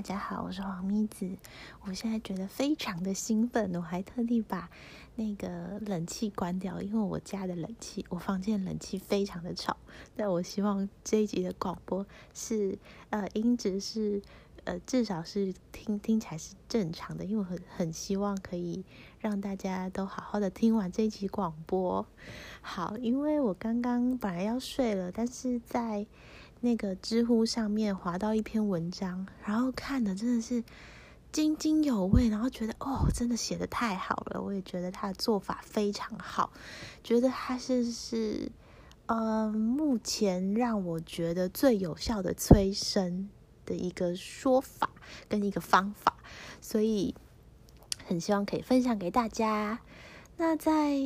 大家好，我是黄咪子。我现在觉得非常的兴奋，我还特地把那个冷气关掉，因为我家的冷气，我房间冷气非常的吵。但我希望这一集的广播是呃音质是呃至少是听听起来是正常的，因为我很很希望可以让大家都好好的听完这一集广播。好，因为我刚刚本来要睡了，但是在那个知乎上面划到一篇文章，然后看的真的是津津有味，然后觉得哦，真的写的太好了。我也觉得他的做法非常好，觉得他是是呃，目前让我觉得最有效的催生的一个说法跟一个方法，所以很希望可以分享给大家。那在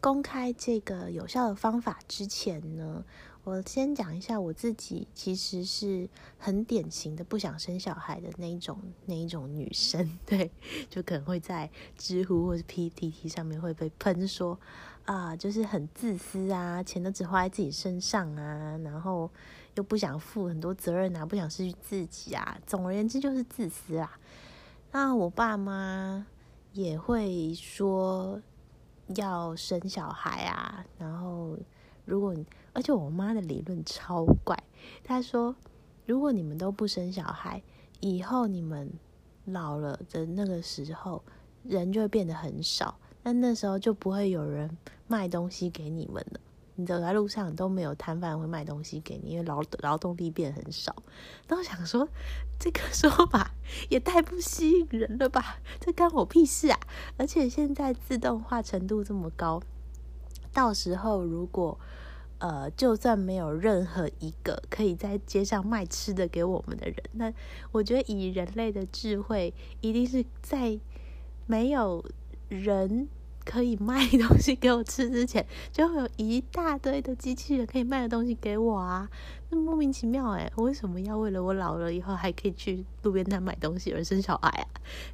公开这个有效的方法之前呢？我先讲一下我自己，其实是很典型的不想生小孩的那一种那一种女生，对，就可能会在知乎或者 PTT 上面会被喷说啊，就是很自私啊，钱都只花在自己身上啊，然后又不想负很多责任啊，不想失去自己啊，总而言之就是自私啊。那我爸妈也会说要生小孩啊，然后如果你。而且我妈的理论超怪，她说：“如果你们都不生小孩，以后你们老了的那个时候，人就会变得很少，那那时候就不会有人卖东西给你们了。你走在路上都没有摊贩会卖东西给你，因为劳劳动力变很少。”那我想说，这个说法也太不吸引人了吧？这干我屁事啊！而且现在自动化程度这么高，到时候如果……呃，就算没有任何一个可以在街上卖吃的给我们的人，那我觉得以人类的智慧，一定是在没有人可以卖东西给我吃之前，就会有一大堆的机器人可以卖的东西给我啊！那莫名其妙哎，我为什么要为了我老了以后还可以去路边摊买东西而生小孩啊？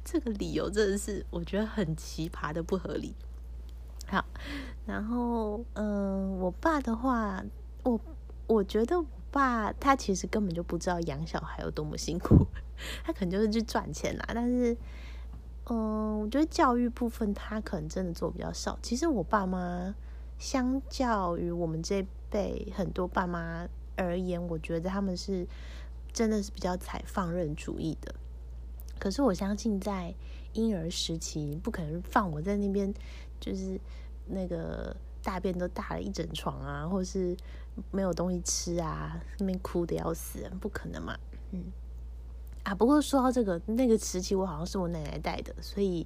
这个理由真的是我觉得很奇葩的不合理。好，然后嗯，我爸的话，我我觉得我爸他其实根本就不知道养小孩有多么辛苦，他可能就是去赚钱啦。但是，嗯，我觉得教育部分他可能真的做比较少。其实我爸妈相较于我们这辈很多爸妈而言，我觉得他们是真的是比较采放任主义的。可是我相信在婴儿时期，不可能放我在那边。就是那个大便都大了一整床啊，或者是没有东西吃啊，那边哭的要死，不可能嘛，嗯啊。不过说到这个，那个时期我好像是我奶奶带的，所以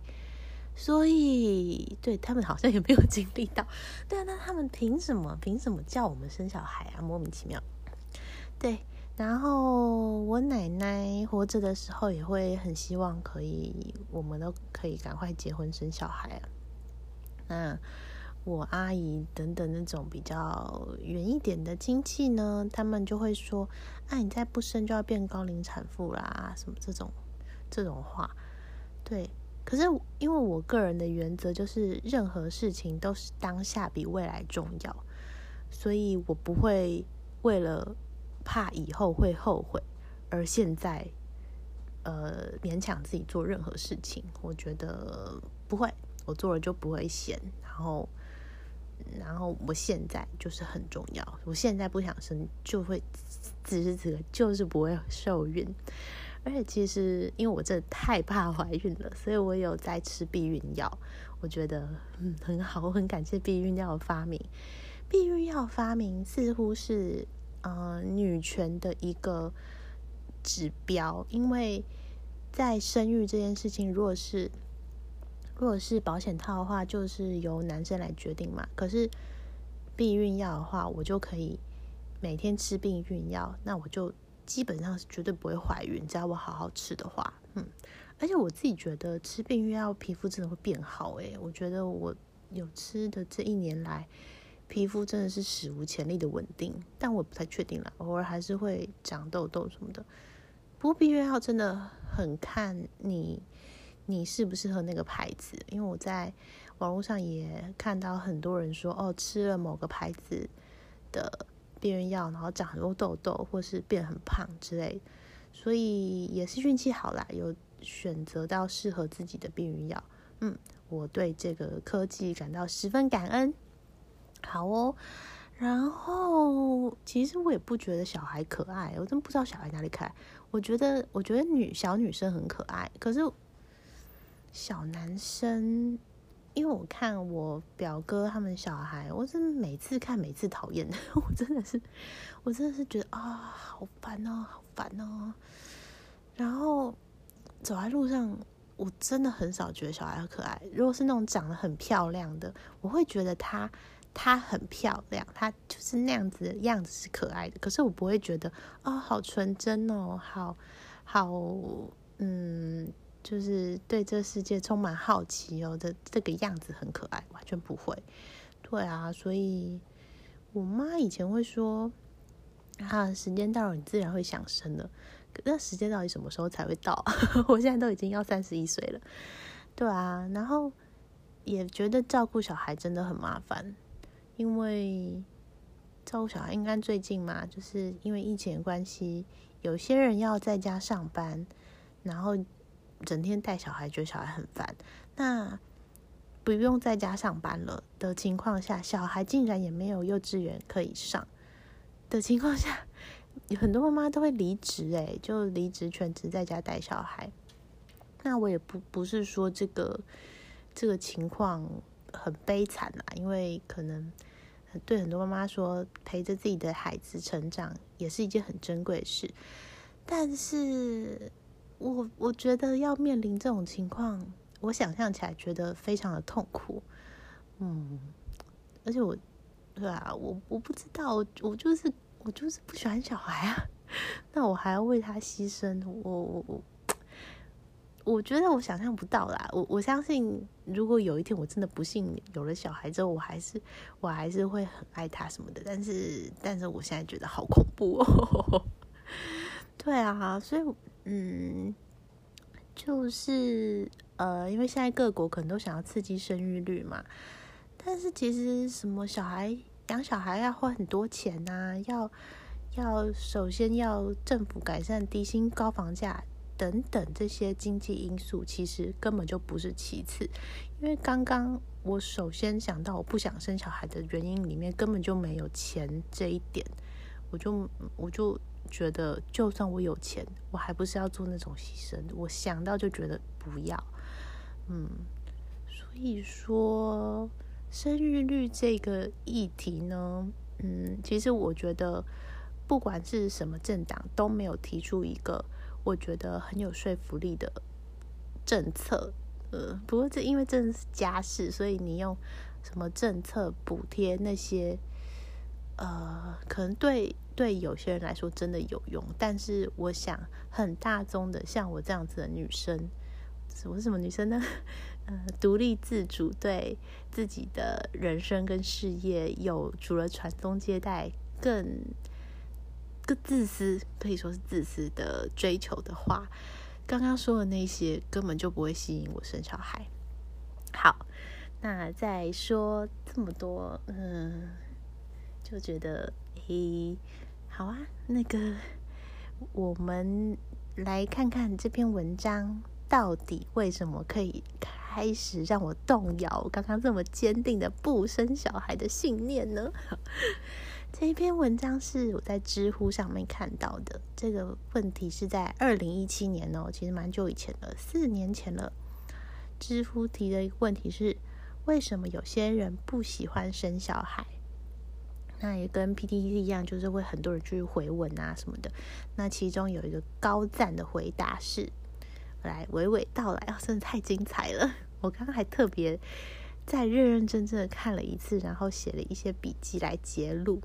所以对他们好像也没有 经历到。对啊，那他们凭什么凭什么叫我们生小孩啊？莫名其妙。对，然后我奶奶活着的时候也会很希望可以，我们都可以赶快结婚生小孩啊。那我阿姨等等那种比较远一点的亲戚呢，他们就会说：“啊，你再不生就要变高龄产妇啦，什么这种这种话。”对，可是因为我个人的原则就是，任何事情都是当下比未来重要，所以我不会为了怕以后会后悔而现在呃勉强自己做任何事情。我觉得不会。我做了就不会嫌，然后，然后我现在就是很重要。我现在不想生，就会此时此刻就是不会受孕。而且其实因为我真的太怕怀孕了，所以我有在吃避孕药。我觉得嗯很好，我很感谢避孕药的发明。避孕药发明似乎是呃女权的一个指标，因为在生育这件事情，如果是如果是保险套的话，就是由男生来决定嘛。可是避孕药的话，我就可以每天吃避孕药，那我就基本上是绝对不会怀孕，只要我好好吃的话。嗯，而且我自己觉得吃避孕药皮肤真的会变好诶，我觉得我有吃的这一年来，皮肤真的是史无前例的稳定。但我不太确定了，偶尔还是会长痘痘什么的。不过避孕药真的很看你。你适不适合那个牌子？因为我在网络上也看到很多人说，哦，吃了某个牌子的避孕药，然后长很多痘痘，或是变很胖之类。所以也是运气好啦，有选择到适合自己的避孕药。嗯，我对这个科技感到十分感恩。好哦，然后其实我也不觉得小孩可爱，我真不知道小孩哪里可爱。我觉得，我觉得女小女生很可爱，可是小男生，因为我看我表哥他们小孩，我是每次看每次讨厌，我真的是，我真的是觉得啊，好烦哦，好烦哦。然后走在路上。我真的很少觉得小孩很可爱。如果是那种长得很漂亮的，我会觉得她她很漂亮，她就是那样子的样子是可爱的。可是我不会觉得哦，好纯真哦，好好嗯，就是对这世界充满好奇哦的这个样子很可爱，完全不会。对啊，所以我妈以前会说啊，时间到了，你自然会想生的。那时间到底什么时候才会到？我现在都已经要三十一岁了，对啊，然后也觉得照顾小孩真的很麻烦，因为照顾小孩应该最近嘛，就是因为疫情的关系，有些人要在家上班，然后整天带小孩，觉得小孩很烦。那不用在家上班了的情况下，小孩竟然也没有幼稚园可以上的情况下。很多妈妈都会离职，哎，就离职全职在家带小孩。那我也不不是说这个这个情况很悲惨啦，因为可能对很多妈妈说，陪着自己的孩子成长也是一件很珍贵的事。但是我我觉得要面临这种情况，我想象起来觉得非常的痛苦。嗯，而且我对啊，我我不知道，我就是。我就是不喜欢小孩啊，那我还要为他牺牲，我我我，我觉得我想象不到啦。我我相信，如果有一天我真的不幸有了小孩之后，我还是我还是会很爱他什么的。但是，但是我现在觉得好恐怖哦。对啊，所以嗯，就是呃，因为现在各国可能都想要刺激生育率嘛，但是其实什么小孩。养小孩要花很多钱呐，要要首先要政府改善低薪高房价等等这些经济因素，其实根本就不是其次。因为刚刚我首先想到我不想生小孩的原因里面根本就没有钱这一点，我就我就觉得就算我有钱，我还不是要做那种牺牲。我想到就觉得不要，嗯，所以说。生育率这个议题呢，嗯，其实我觉得不管是什么政党都没有提出一个我觉得很有说服力的政策。呃，不过这因为这是家事，所以你用什么政策补贴那些，呃，可能对对有些人来说真的有用，但是我想很大宗的像我这样子的女生，我是什么女生呢？呃，独立自主，对自己的人生跟事业有除了传宗接代更更自私，可以说是自私的追求的话，刚刚说的那些根本就不会吸引我生小孩。好，那再说这么多，嗯，就觉得嘿，好啊，那个我们来看看这篇文章到底为什么可以。开始让我动摇刚刚这么坚定的不生小孩的信念呢？这一篇文章是我在知乎上面看到的。这个问题是在二零一七年哦，其实蛮久以前了，四年前了。知乎提的一个问题是：为什么有些人不喜欢生小孩？那也跟 PTT 一样，就是会很多人去回文啊什么的。那其中有一个高赞的回答是。来娓娓道来啊，真的太精彩了！我刚刚还特别再认认真真的看了一次，然后写了一些笔记来揭露，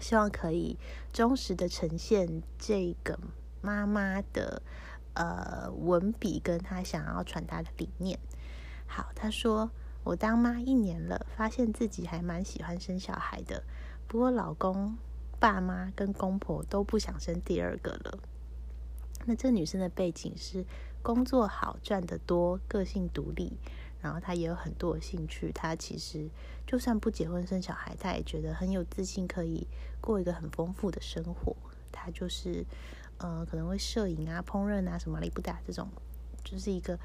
希望可以忠实的呈现这个妈妈的呃文笔跟她想要传达的理念。好，她说我当妈一年了，发现自己还蛮喜欢生小孩的，不过老公、爸妈跟公婆都不想生第二个了。那这女生的背景是工作好赚得多，个性独立，然后她也有很多兴趣。她其实就算不结婚生小孩，她也觉得很有自信，可以过一个很丰富的生活。她就是呃，可能会摄影啊、烹饪啊什么里不打这种，就是一个，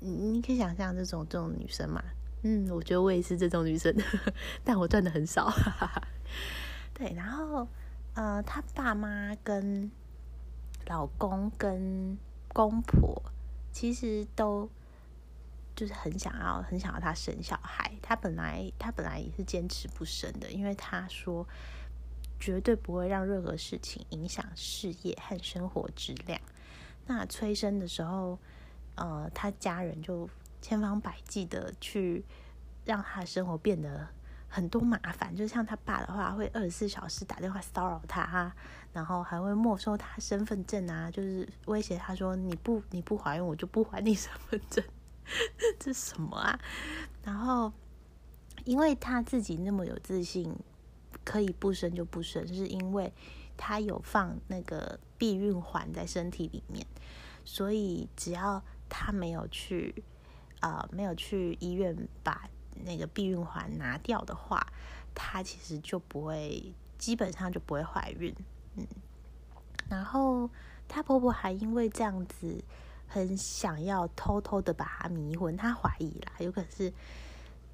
你可以想象这种这种女生嘛。嗯，我觉得我也是这种女生，但我赚的很少。对，然后呃，她爸妈跟老公跟公婆其实都就是很想要，很想要她生小孩。她本来她本来也是坚持不生的，因为她说绝对不会让任何事情影响事业和生活质量。那催生的时候，呃，他家人就。千方百计的去让他的生活变得很多麻烦，就像他爸的话，会二十四小时打电话骚扰他，然后还会没收他身份证啊，就是威胁他说你不你不怀孕，我就不还你身份证，这什么啊？然后因为他自己那么有自信，可以不生就不生，是因为他有放那个避孕环在身体里面，所以只要他没有去。呃，没有去医院把那个避孕环拿掉的话，她其实就不会，基本上就不会怀孕。嗯，然后她婆婆还因为这样子，很想要偷偷的把她迷昏，她怀疑啦，有可能是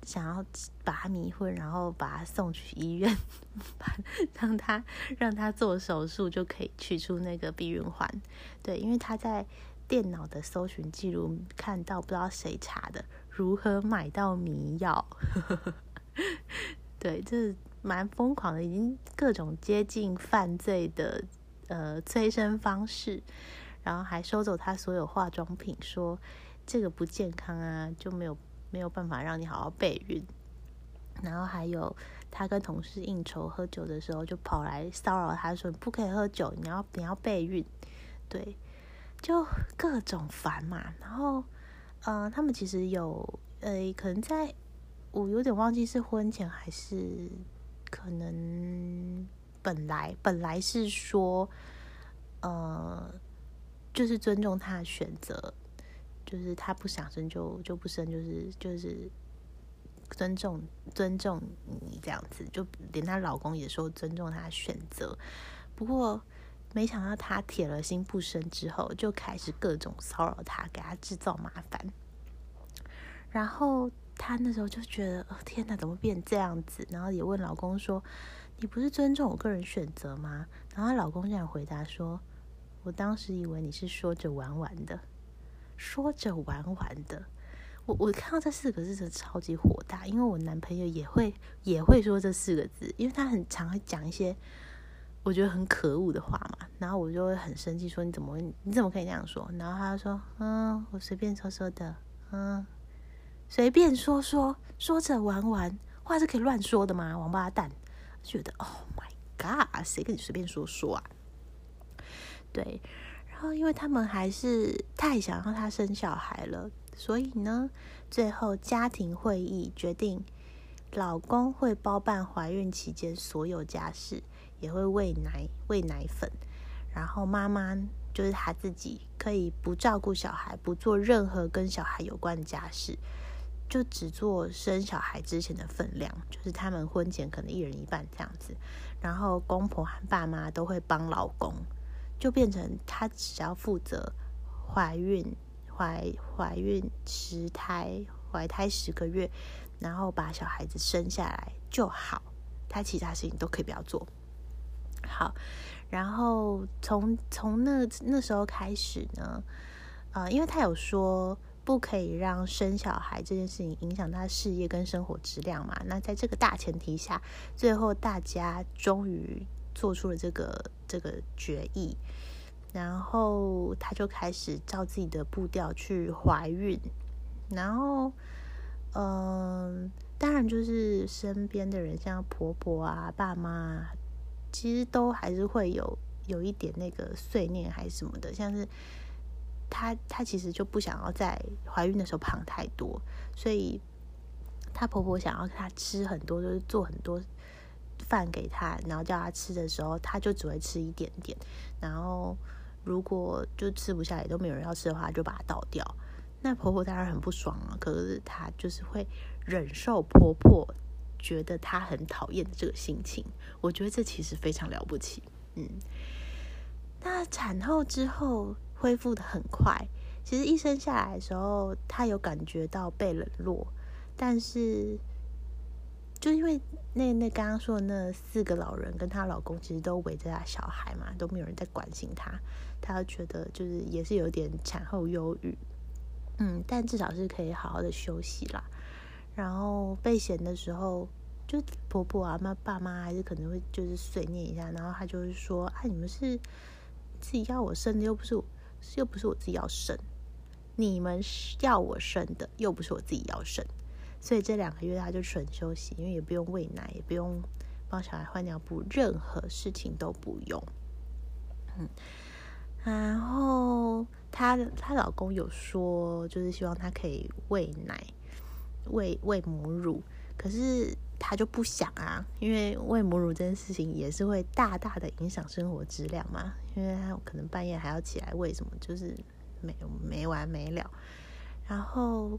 想要把她迷昏，然后把她送去医院，让她让她做手术就可以取出那个避孕环。对，因为她在。电脑的搜寻记录看到不知道谁查的，如何买到迷药？对，这蛮疯狂的，已经各种接近犯罪的呃催生方式，然后还收走他所有化妆品，说这个不健康啊，就没有没有办法让你好好备孕。然后还有他跟同事应酬喝酒的时候，就跑来骚扰他说不可以喝酒，你要你要备孕，对。就各种烦嘛，然后，呃，他们其实有，呃，可能在我有点忘记是婚前还是可能本来本来是说，呃，就是尊重他的选择，就是他不想生就就不生，就是就是尊重尊重你这样子，就连她老公也说尊重她的选择，不过。没想到他铁了心不生之后，就开始各种骚扰他，给他制造麻烦。然后他那时候就觉得，哦天哪，怎么变这样子？然后也问老公说：“你不是尊重我个人选择吗？”然后老公这样回答说：“我当时以为你是说着玩玩的，说着玩玩的。”我我看到这四个字真的超级火大，因为我男朋友也会也会说这四个字，因为他很常会讲一些。我觉得很可恶的话嘛，然后我就会很生气，说你怎么你怎么可以这样说？然后他就说，嗯，我随便说说的，嗯，随便说说，说着玩玩，话是可以乱说的吗？王八蛋，觉得 Oh my God，谁跟你随便说说啊？对，然后因为他们还是太想让他生小孩了，所以呢，最后家庭会议决定，老公会包办怀孕期间所有家事。也会喂奶、喂奶粉，然后妈妈就是她自己可以不照顾小孩，不做任何跟小孩有关的家事，就只做生小孩之前的分量，就是他们婚前可能一人一半这样子。然后公婆和爸妈都会帮老公，就变成她只要负责怀孕、怀怀孕、十胎、怀胎十个月，然后把小孩子生下来就好，他其他事情都可以不要做。好，然后从从那那时候开始呢，呃，因为他有说不可以让生小孩这件事情影响他事业跟生活质量嘛。那在这个大前提下，最后大家终于做出了这个这个决议，然后他就开始照自己的步调去怀孕，然后，嗯，当然就是身边的人，像婆婆啊、爸妈。其实都还是会有有一点那个碎念还是什么的，像是她她其实就不想要在怀孕的时候胖太多，所以她婆婆想要她吃很多，就是做很多饭给她，然后叫她吃的时候，她就只会吃一点点，然后如果就吃不下来都没有人要吃的话，就把它倒掉。那婆婆当然很不爽啊，可是她就是会忍受婆婆。觉得他很讨厌的这个心情，我觉得这其实非常了不起。嗯，那产后之后恢复的很快，其实一生下来的时候，她有感觉到被冷落，但是就因为那那刚刚说的那四个老人跟她老公其实都围着她小孩嘛，都没有人在关心她，她觉得就是也是有点产后忧郁，嗯，但至少是可以好好的休息啦。然后被嫌的时候。就婆婆啊，妈爸妈还是可能会就是碎念一下，然后他就是说：“啊，你们是自己要我生的，又不是又不是我自己要生，你们是要我生的，又不是我自己要生，所以这两个月她就纯休息，因为也不用喂奶，也不用帮小孩换尿布，任何事情都不用。嗯，然后她她老公有说，就是希望她可以喂奶，喂喂母乳，可是。他就不想啊，因为喂母乳这件事情也是会大大的影响生活质量嘛。因为他可能半夜还要起来喂什么，就是没没完没了。然后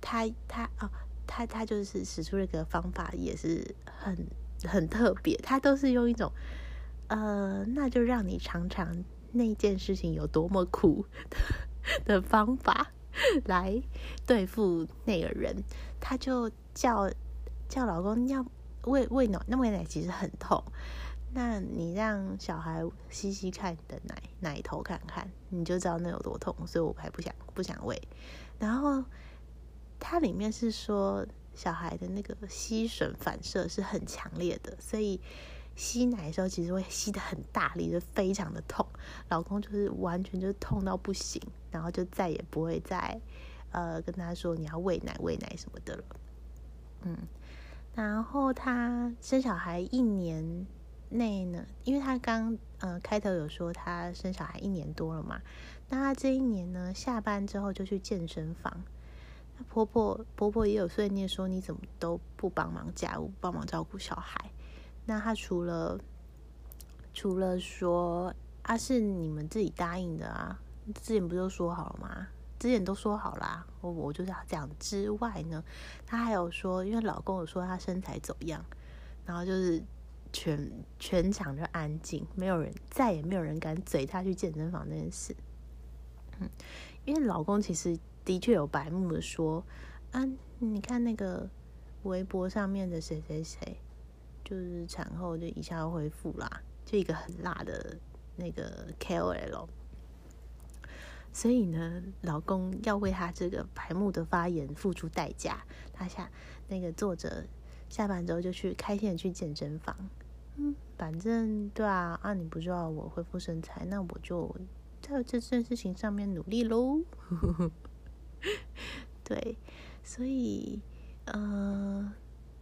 他他哦，他他就是使出了一个方法，也是很很特别。他都是用一种呃，那就让你尝尝那件事情有多么苦的方法 来对付那个人。他就叫。叫老公要喂喂奶，那喂奶其实很痛。那你让小孩吸吸看你的奶奶头看看，你就知道那有多痛。所以我还不想不想喂。然后它里面是说小孩的那个吸吮反射是很强烈的，所以吸奶的时候其实会吸的很大力，就非常的痛。老公就是完全就是痛到不行，然后就再也不会再呃跟他说你要喂奶喂奶什么的了。嗯。然后她生小孩一年内呢，因为她刚呃开头有说她生小孩一年多了嘛，那她这一年呢下班之后就去健身房。那婆婆婆婆也有碎念说你怎么都不帮忙家务，帮忙照顾小孩。那他除了除了说啊是你们自己答应的啊，之前不就说好了吗？之前都说好啦，我我就是要讲。之外呢，他还有说，因为老公有说他身材走样，然后就是全全场就安静，没有人再也没有人敢嘴他去健身房那件事。嗯，因为老公其实的确有白目的说，啊，你看那个微博上面的谁谁谁，就是产后就一下恢复啦，就一个很辣的那个 KOL。所以呢，老公要为他这个白目的发言付出代价。他下那个作者下班之后就去开心的去健身房。嗯，反正对啊，啊你不知道我恢复身材，那我就在这件事情上面努力喽。对，所以呃，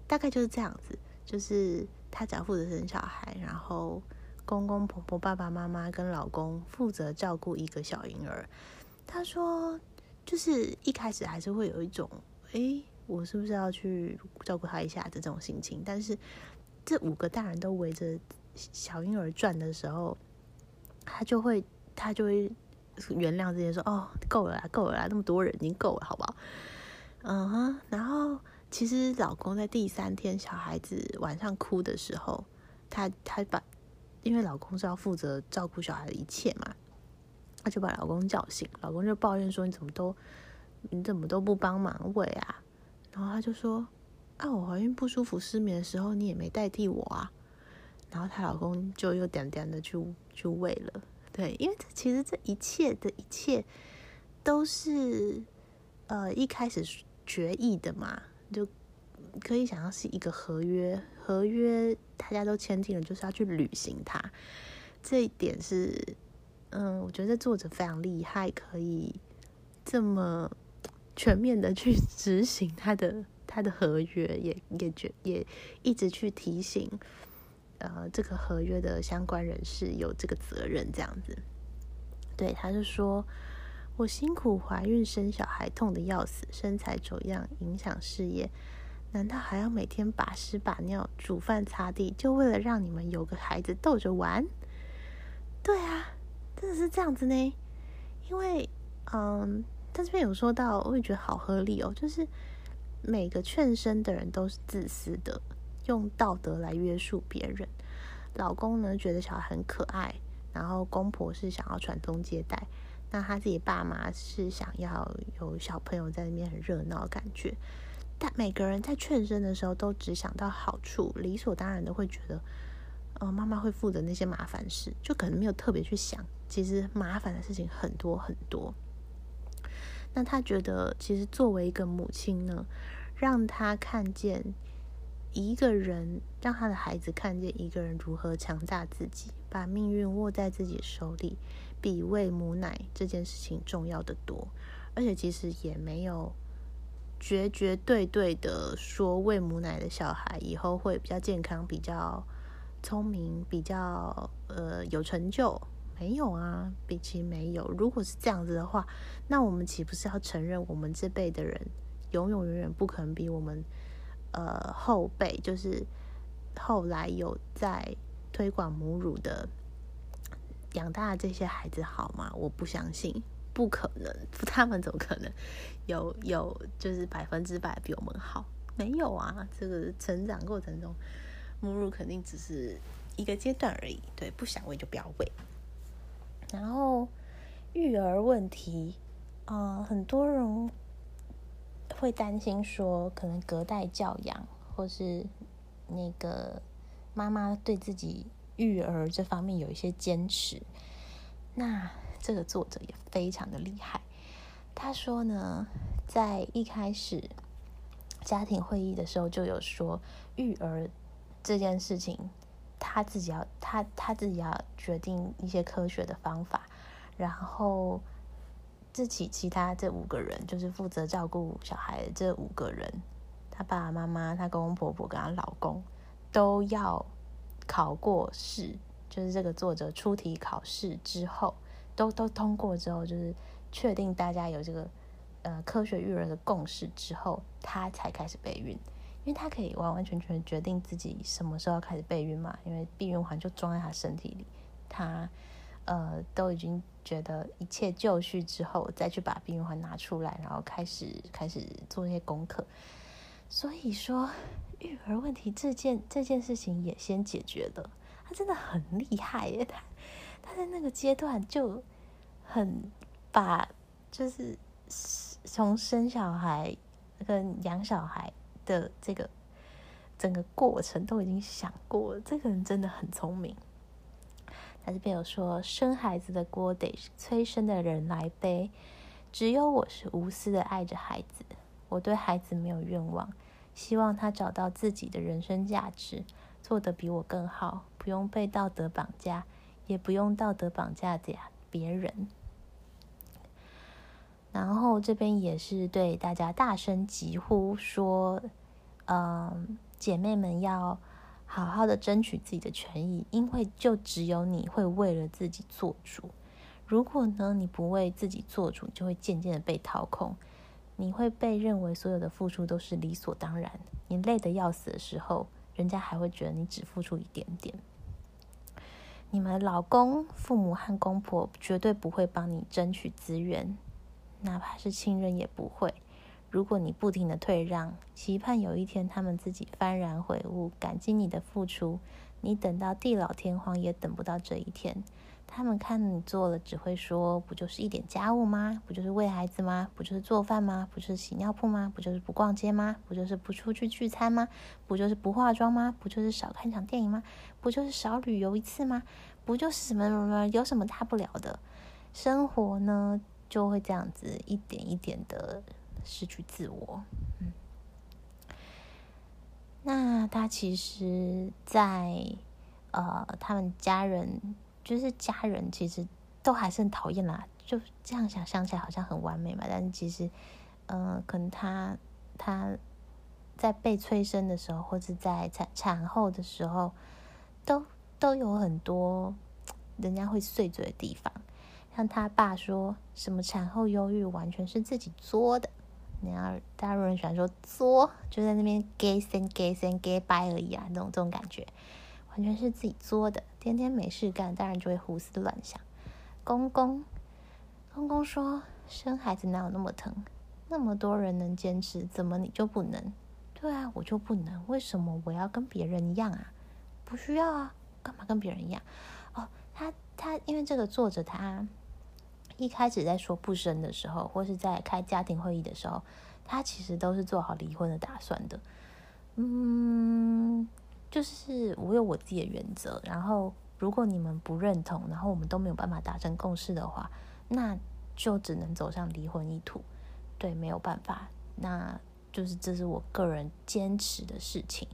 大概就是这样子，就是他只要负责生小孩，然后。公公婆婆、爸爸妈妈跟老公负责照顾一个小婴儿。他说，就是一开始还是会有一种，哎，我是不是要去照顾他一下的这种心情。但是这五个大人都围着小婴儿转的时候，他就会，他就会原谅这些，说，哦，够了啦，够了啦，那么多人已经够了，好不好？嗯哼。然后其实老公在第三天小孩子晚上哭的时候，他他把。因为老公是要负责照顾小孩的一切嘛，他就把老公叫醒，老公就抱怨说：“你怎么都你怎么都不帮忙喂啊？”然后他就说：“啊，我怀孕不舒服失眠的时候，你也没代替我啊。”然后她老公就又点点的去去喂了。对，因为这其实这一切的一切都是呃一开始决议的嘛，就。可以想象是一个合约，合约大家都签订了，就是要去履行它。这一点是，嗯，我觉得作者非常厉害，可以这么全面的去执行他的他的合约，也也觉也一直去提醒，呃，这个合约的相关人士有这个责任，这样子。对，他就说我辛苦怀孕生小孩，痛的要死，身材走样，影响事业。难道还要每天把屎把尿、煮饭擦地，就为了让你们有个孩子逗着玩？对啊，真的是这样子呢。因为，嗯，他这边有说到，我也觉得好合理哦。就是每个劝生的人都是自私的，用道德来约束别人。老公呢，觉得小孩很可爱，然后公婆是想要传宗接代，那他自己爸妈是想要有小朋友在那边很热闹的感觉。但每个人在劝生的时候都只想到好处，理所当然的会觉得，呃，妈妈会负责那些麻烦事，就可能没有特别去想，其实麻烦的事情很多很多。那他觉得，其实作为一个母亲呢，让他看见一个人，让他的孩子看见一个人如何强大自己，把命运握在自己手里，比喂母奶这件事情重要的多。而且其实也没有绝绝对对的说喂母奶的小孩以后会比较健康、比较聪明、比较呃有成就。没有啊，比起没有。如果是这样子的话，那我们岂不是要承认我们这辈的人永永远远不可能比我们呃后辈，就是后来有在推广母乳的养大这些孩子好吗？我不相信，不可能，他们怎么可能有有就是百分之百比我们好？没有啊，这个成长过程中，母乳肯定只是一个阶段而已。对，不想喂就不要喂。然后育儿问题，呃，很多人会担心说，可能隔代教养，或是那个妈妈对自己育儿这方面有一些坚持。那这个作者也非常的厉害，他说呢，在一开始家庭会议的时候就有说，育儿这件事情。他自己要他他自己要决定一些科学的方法，然后自己其他这五个人就是负责照顾小孩的这五个人，他爸爸妈妈、他公公婆婆跟他老公都要考过试，就是这个作者出题考试之后都都通过之后，就是确定大家有这个呃科学育儿的共识之后，他才开始备孕。因为他可以完完全全决定自己什么时候要开始备孕嘛，因为避孕环就装在他身体里，他呃都已经觉得一切就绪之后，再去把避孕环拿出来，然后开始开始做一些功课。所以说育儿问题这件这件事情也先解决了，他真的很厉害耶！他他在那个阶段就很把就是从生小孩跟养小孩。的这个整个过程都已经想过了，这个人真的很聪明。他这边有说，生孩子的锅得催生的人来背，只有我是无私的爱着孩子，我对孩子没有愿望，希望他找到自己的人生价值，做得比我更好，不用被道德绑架，也不用道德绑架的别人。然后这边也是对大家大声疾呼说：“嗯，姐妹们要好好的争取自己的权益，因为就只有你会为了自己做主。如果呢你不为自己做主，就会渐渐的被掏空，你会被认为所有的付出都是理所当然。你累得要死的时候，人家还会觉得你只付出一点点。你们老公、父母和公婆绝对不会帮你争取资源。”哪怕是亲人也不会。如果你不停的退让，期盼有一天他们自己幡然悔悟，感激你的付出，你等到地老天荒也等不到这一天。他们看你做了，只会说：不就是一点家务吗？不就是喂孩子吗？不就是做饭吗？不就是洗尿布吗？不就是不逛街吗？不就是不出去聚餐吗？不就是不化妆吗？不就是少看场电影吗？不就是少旅游一次吗？不就是什么什么？有什么大不了的？生活呢？就会这样子一点一点的失去自我，嗯，那他其实，在呃，他们家人就是家人，其实都还是很讨厌啦。就这样想想起来，好像很完美嘛。但是其实，嗯，可能他他在被催生的时候，或者在产产后的时候，都都有很多人家会碎嘴的地方。像他爸说什么产后忧郁完全是自己作的，你要大陆人喜欢说作，就在那边 gay 生 gay 森 gay 掰而已啊，那种这种感觉，完全是自己作的，天天没事干，当然就会胡思乱想。公公，公公说生孩子哪有那么疼，那么多人能坚持，怎么你就不能？对啊，我就不能，为什么我要跟别人一样啊？不需要啊，干嘛跟别人一样？哦，他。他因为这个作者他一开始在说不生的时候，或是在开家庭会议的时候，他其实都是做好离婚的打算的。嗯，就是我有我自己的原则，然后如果你们不认同，然后我们都没有办法达成共识的话，那就只能走上离婚一途。对，没有办法，那就是这是我个人坚持的事情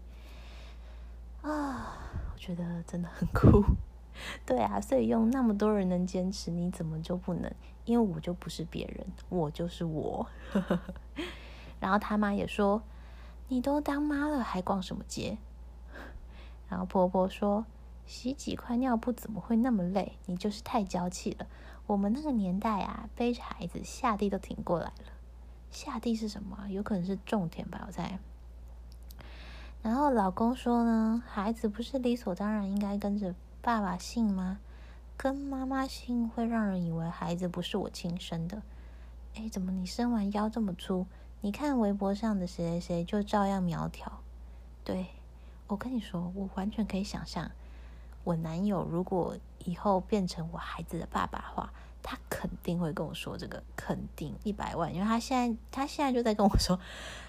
啊，我觉得真的很酷。对啊，所以用那么多人能坚持，你怎么就不能？因为我就不是别人，我就是我。然后他妈也说：“你都当妈了，还逛什么街？”然后婆婆说：“洗几块尿布怎么会那么累？你就是太娇气了。我们那个年代啊，背着孩子下地都挺过来了。下地是什么？有可能是种田吧，我猜。”然后老公说呢：“孩子不是理所当然应该跟着。”爸爸姓吗？跟妈妈姓会让人以为孩子不是我亲生的。哎，怎么你生完腰这么粗？你看微博上的谁谁谁就照样苗条。对，我跟你说，我完全可以想象，我男友如果以后变成我孩子的爸爸的话，他肯定会跟我说这个，肯定一百万，因为他现在他现在就在跟我说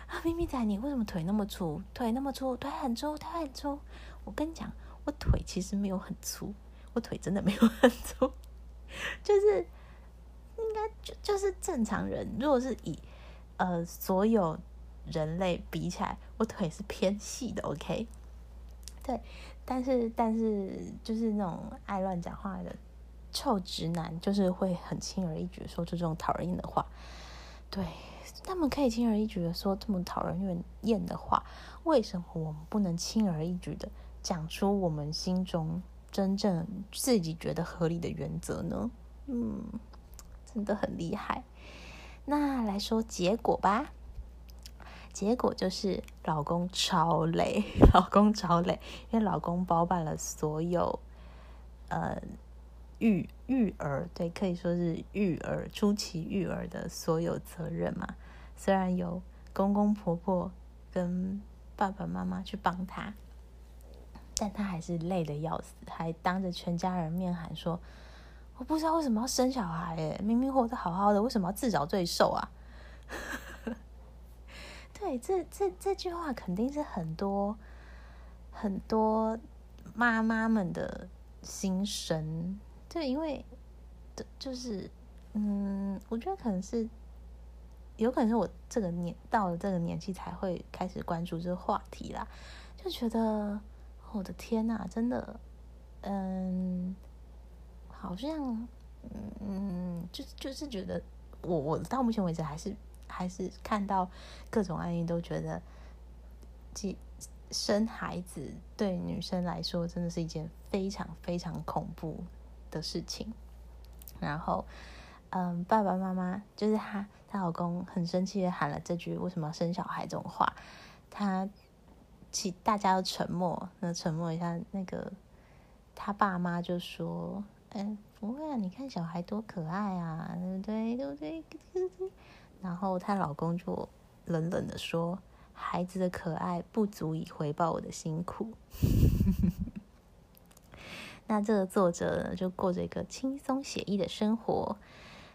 啊，咪咪仔，你为什么腿那么粗？腿那么粗，腿很粗，腿很粗。我跟你讲。我腿其实没有很粗，我腿真的没有很粗，就是应该就就是正常人。如果是以呃所有人类比起来，我腿是偏细的。OK，对，但是但是就是那种爱乱讲话的臭直男，就是会很轻而易举说出这种讨人厌的话。对，他们可以轻而易举的说这么讨人厌的话，为什么我们不能轻而易举的？讲出我们心中真正自己觉得合理的原则呢？嗯，真的很厉害。那来说结果吧。结果就是老公超累，老公超累，因为老公包办了所有呃育育儿，对，可以说是育儿初期育儿的所有责任嘛。虽然有公公婆婆跟爸爸妈妈去帮他。但他还是累的要死，还当着全家人面喊说：“我不知道为什么要生小孩，哎，明明活得好好的，为什么要自找罪受啊？”对，这这这句话肯定是很多很多妈妈们的心声。对，因为就是，嗯，我觉得可能是，有可能是我这个年到了这个年纪才会开始关注这个话题啦，就觉得。我的天呐，真的，嗯，好像，嗯，就就是觉得，我我到目前为止还是还是看到各种案例，都觉得，即生孩子对女生来说真的是一件非常非常恐怖的事情。然后，嗯，爸爸妈妈就是她她老公很生气的喊了这句“为什么要生小孩”这种话，他。其大家都沉默，那沉默一下，那个他爸妈就说：“哎，不会啊，你看小孩多可爱啊，对不对？对不对？”然后她老公就冷冷的说：“孩子的可爱不足以回报我的辛苦。”那这个作者呢，就过着一个轻松写意的生活。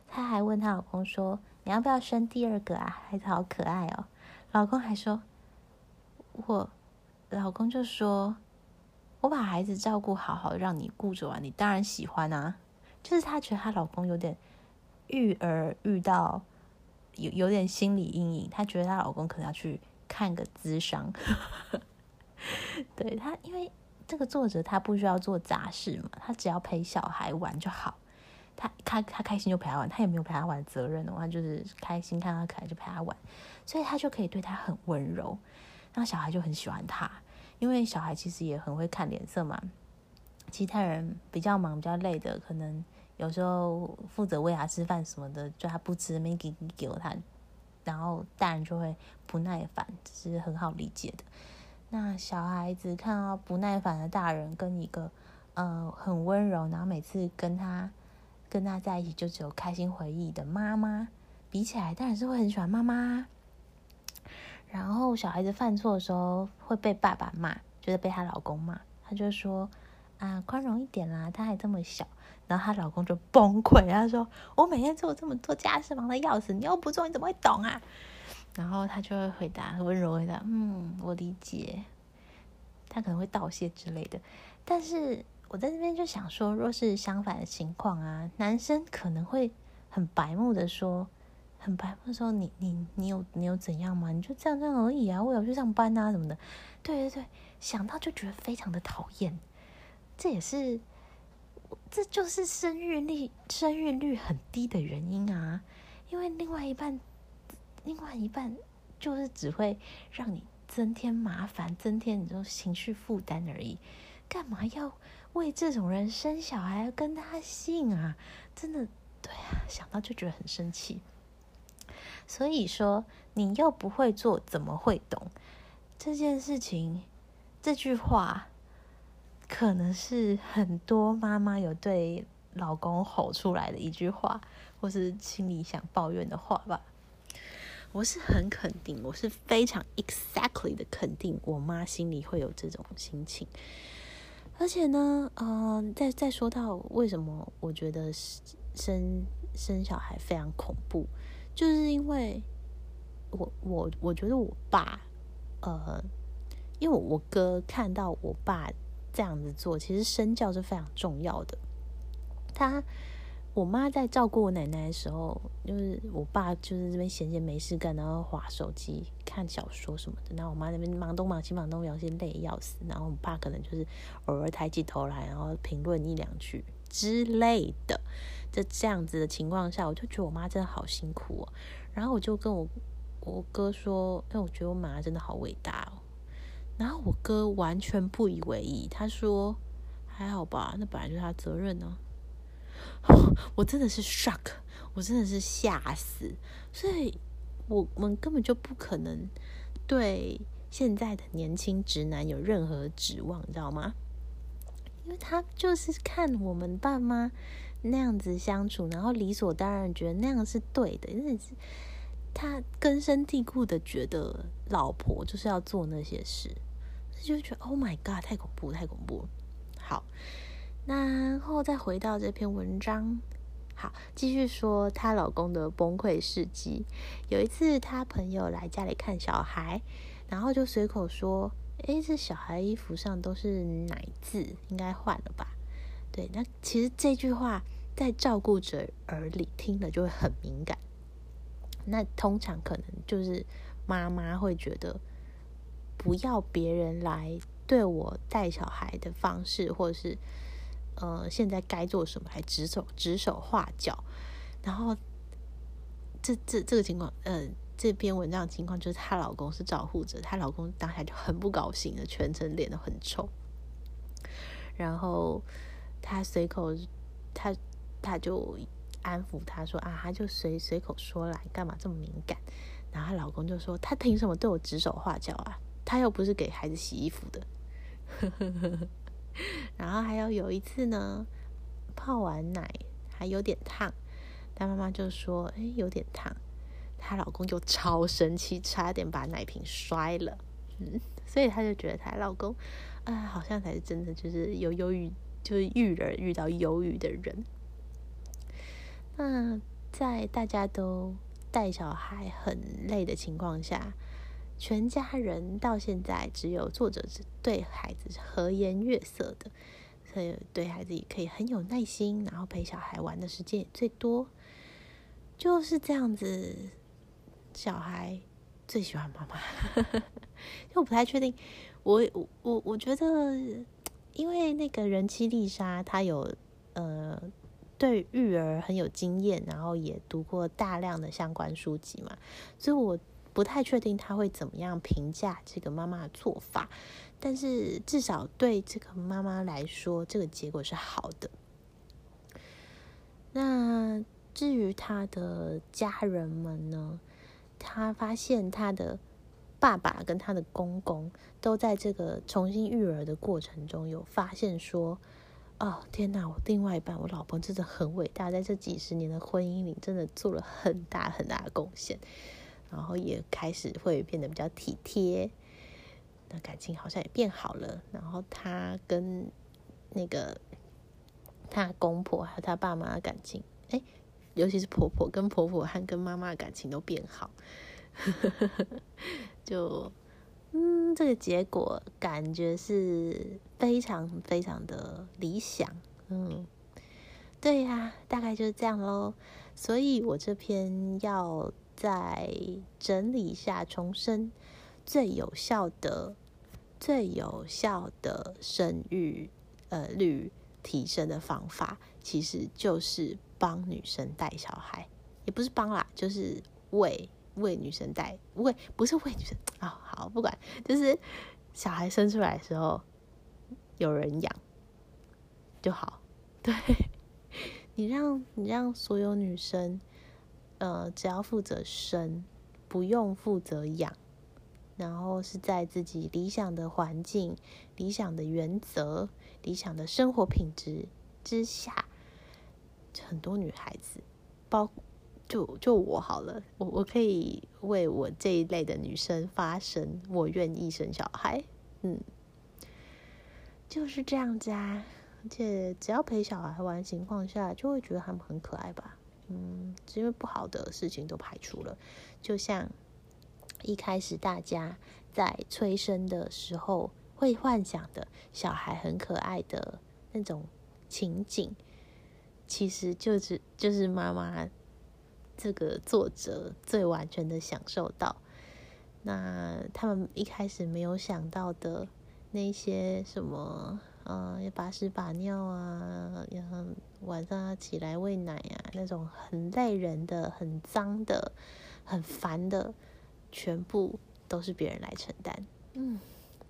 她还问她老公说：“你要不要生第二个啊？孩子好可爱哦。”老公还说：“我。”老公就说：“我把孩子照顾好好，让你顾着啊，你当然喜欢啊。”就是她觉得她老公有点育儿遇到有有点心理阴影，她觉得她老公可能要去看个咨商。对她，因为这个作者他不需要做杂事嘛，他只要陪小孩玩就好。他他他开心就陪他玩，他也没有陪他玩的责任的话，就是开心看他可爱就陪他玩，所以他就可以对他很温柔。那小孩就很喜欢他，因为小孩其实也很会看脸色嘛。其他人比较忙、比较累的，可能有时候负责喂他吃饭什么的，就他不吃，没给给他，然后大人就会不耐烦，这是很好理解的。那小孩子看到不耐烦的大人跟一个呃很温柔，然后每次跟他跟他在一起就只有开心回忆的妈妈比起来，当然是会很喜欢妈妈。然后小孩子犯错的时候会被爸爸骂，就是被她老公骂。他就说：“啊，宽容一点啦，他还这么小。然后她老公就崩溃，他说：“我每天做这么多家事，忙的要死，你又不做，你怎么会懂啊？”然后她就会回答，温柔回答：“嗯，我理解。”他可能会道谢之类的。但是我在这边就想说，若是相反的情况啊，男生可能会很白目的说，很白目的说：“你你你有你有怎样吗？你就这样这样而已啊，我有去上班啊什么的。”对对对，想到就觉得非常的讨厌。这也是。这就是生育率生育率很低的原因啊！因为另外一半，另外一半就是只会让你增添麻烦，增添你这种情绪负担而已。干嘛要为这种人生小孩跟他姓啊？真的，对啊，想到就觉得很生气。所以说，你又不会做，怎么会懂这件事情？这句话。可能是很多妈妈有对老公吼出来的一句话，或是心里想抱怨的话吧。我是很肯定，我是非常 exactly 的肯定，我妈心里会有这种心情。而且呢，嗯，再再说到为什么我觉得生生小孩非常恐怖，就是因为我我我觉得我爸，呃，因为我哥看到我爸。这样子做，其实身教是非常重要的。他我妈在照顾我奶奶的时候，就是我爸就是这边闲闲没事干，然后划手机、看小说什么的。然后我妈那边忙东忙西，忙东忙西，累要死。然后我爸可能就是偶尔抬起头来，然后评论一两句之类的。在这样子的情况下，我就觉得我妈真的好辛苦哦。然后我就跟我我哥说：“哎，我觉得我妈真的好伟大哦。”然后我哥完全不以为意，他说：“还好吧，那本来就是他责任呢。”我真的是 shock，我真的是吓死。所以我们根本就不可能对现在的年轻直男有任何指望，你知道吗？因为他就是看我们爸妈那样子相处，然后理所当然觉得那样是对的，因为是他根深蒂固的觉得老婆就是要做那些事。就觉得 Oh my God，太恐怖，太恐怖。好，然后再回到这篇文章，好，继续说她老公的崩溃事迹。有一次，她朋友来家里看小孩，然后就随口说：“诶，这小孩衣服上都是奶渍，应该换了吧？”对，那其实这句话在照顾者耳里听了就会很敏感。那通常可能就是妈妈会觉得。不要别人来对我带小孩的方式，或者是呃，现在该做什么来指手指手画脚。然后这这这个情况，呃，这篇文章的情况就是她老公是照护者，她老公当下就很不高兴的，全程脸都很臭。然后她随口，她她就安抚她说啊，她就随随口说来，干嘛这么敏感？然后她老公就说，他凭什么对我指手画脚啊？他又不是给孩子洗衣服的，然后还有有一次呢，泡完奶还有点烫，她妈妈就说：“哎，有点烫。”她老公就超生气，差点把奶瓶摔了。嗯，所以她就觉得她老公啊，好像才是真的，就是有忧郁，就是育人遇到忧郁的人。那在大家都带小孩很累的情况下。全家人到现在只有作者是对孩子和颜悦色的，所以对孩子也可以很有耐心，然后陪小孩玩的时间也最多，就是这样子。小孩最喜欢妈妈，因为我不太确定，我我我我觉得，因为那个人妻丽莎她有呃对育儿很有经验，然后也读过大量的相关书籍嘛，所以我。不太确定他会怎么样评价这个妈妈的做法，但是至少对这个妈妈来说，这个结果是好的。那至于他的家人们呢？他发现他的爸爸跟他的公公都在这个重新育儿的过程中有发现说：“哦，天哪！我另外一半，我老婆真的很伟大，在这几十年的婚姻里，真的做了很大很大的贡献。”然后也开始会变得比较体贴，那感情好像也变好了。然后他跟那个他公婆还有他爸妈的感情，哎，尤其是婆婆跟婆婆和跟妈妈的感情都变好，就嗯，这个结果感觉是非常非常的理想，嗯，对呀，大概就是这样喽。所以我这篇要再整理一下，重申最有效的、最有效的生育呃率提升的方法，其实就是帮女生带小孩，也不是帮啦，就是为为女生带，为不是为女生啊，好不管，就是小孩生出来的时候有人养就好，对。你让你让所有女生，呃，只要负责生，不用负责养，然后是在自己理想的环境、理想的原则、理想的生活品质之下，很多女孩子，包就就我好了，我我可以为我这一类的女生发声，我愿意生小孩，嗯，就是这样子啊。而且只要陪小孩玩情况下，就会觉得他们很可爱吧。嗯，因为不好的事情都排除了。就像一开始大家在催生的时候会幻想的小孩很可爱的那种情景，其实就是就是妈妈这个作者最完全的享受到。那他们一开始没有想到的那些什么。呃，要把屎把尿啊，然后晚上要起来喂奶啊，那种很累人的、很脏的、很烦的，全部都是别人来承担。嗯，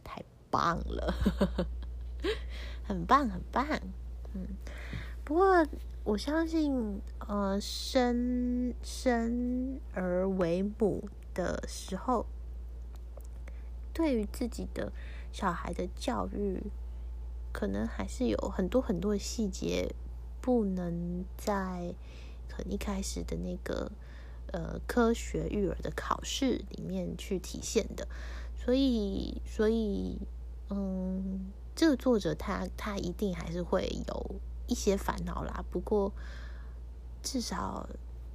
太棒了，很棒，很棒。嗯，不过我相信，呃，生生而为母的时候，对于自己的小孩的教育。可能还是有很多很多的细节不能在可一开始的那个呃科学育儿的考试里面去体现的，所以所以嗯，这个作者他他一定还是会有一些烦恼啦。不过至少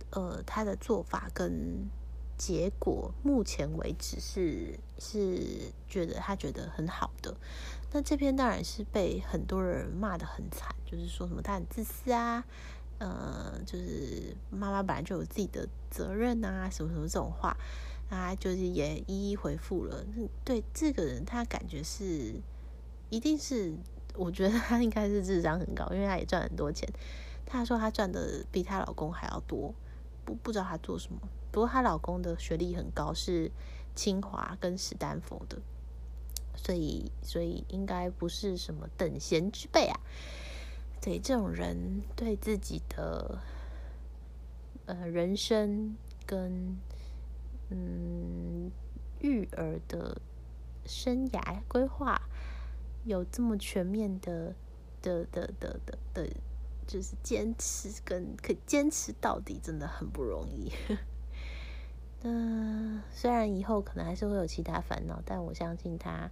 呃他的做法跟结果目前为止是是觉得他觉得很好的。那这篇当然是被很多人骂的很惨，就是说什么他很自私啊，呃，就是妈妈本来就有自己的责任啊，什么什么这种话，啊，就是也一一回复了。对这个人，他感觉是一定是，我觉得他应该是智商很高，因为他也赚很多钱。他说他赚的比她老公还要多，不不知道他做什么。不过她老公的学历很高，是清华跟史丹佛的。所以，所以应该不是什么等闲之辈啊。对这种人，对自己的呃人生跟嗯育儿的生涯规划有这么全面的的的的的的，就是坚持跟可以坚持到底，真的很不容易。嗯，虽然以后可能还是会有其他烦恼，但我相信他，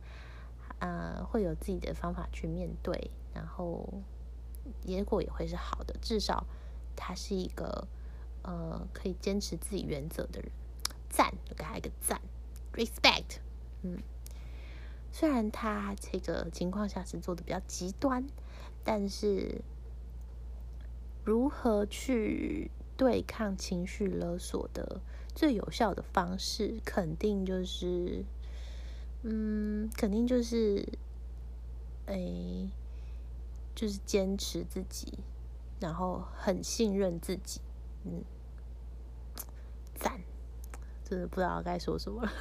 啊，会有自己的方法去面对，然后结果也会是好的。至少他是一个呃可以坚持自己原则的人，赞，给他一个赞，respect。嗯，虽然他这个情况下是做的比较极端，但是如何去对抗情绪勒索的？最有效的方式，肯定就是，嗯，肯定就是，哎，就是坚持自己，然后很信任自己，嗯，赞，真的不知道该说什么了。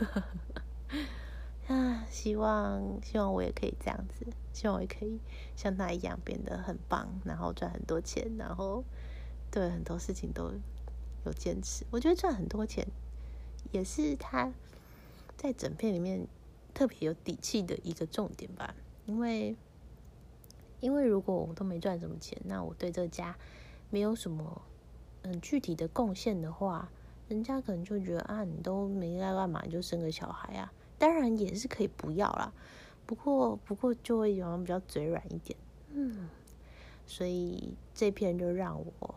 啊，希望希望我也可以这样子，希望我也可以像他一样变得很棒，然后赚很多钱，然后对很多事情都。有坚持，我觉得赚很多钱也是他在整片里面特别有底气的一个重点吧。因为，因为如果我都没赚什么钱，那我对这个家没有什么嗯具体的贡献的话，人家可能就觉得啊，你都没在干嘛，你就生个小孩啊。当然也是可以不要啦，不过不过就会好像比较嘴软一点。嗯，所以这篇就让我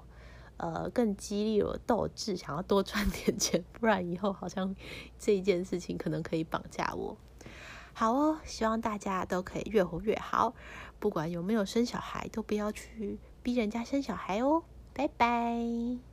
呃更激励我斗志，想要多赚点钱，不然以后好像这一件事情可能可以绑架我。好哦，希望大家都可以越活越好，不管有没有生小孩，都不要去逼人家生小孩哦。拜拜。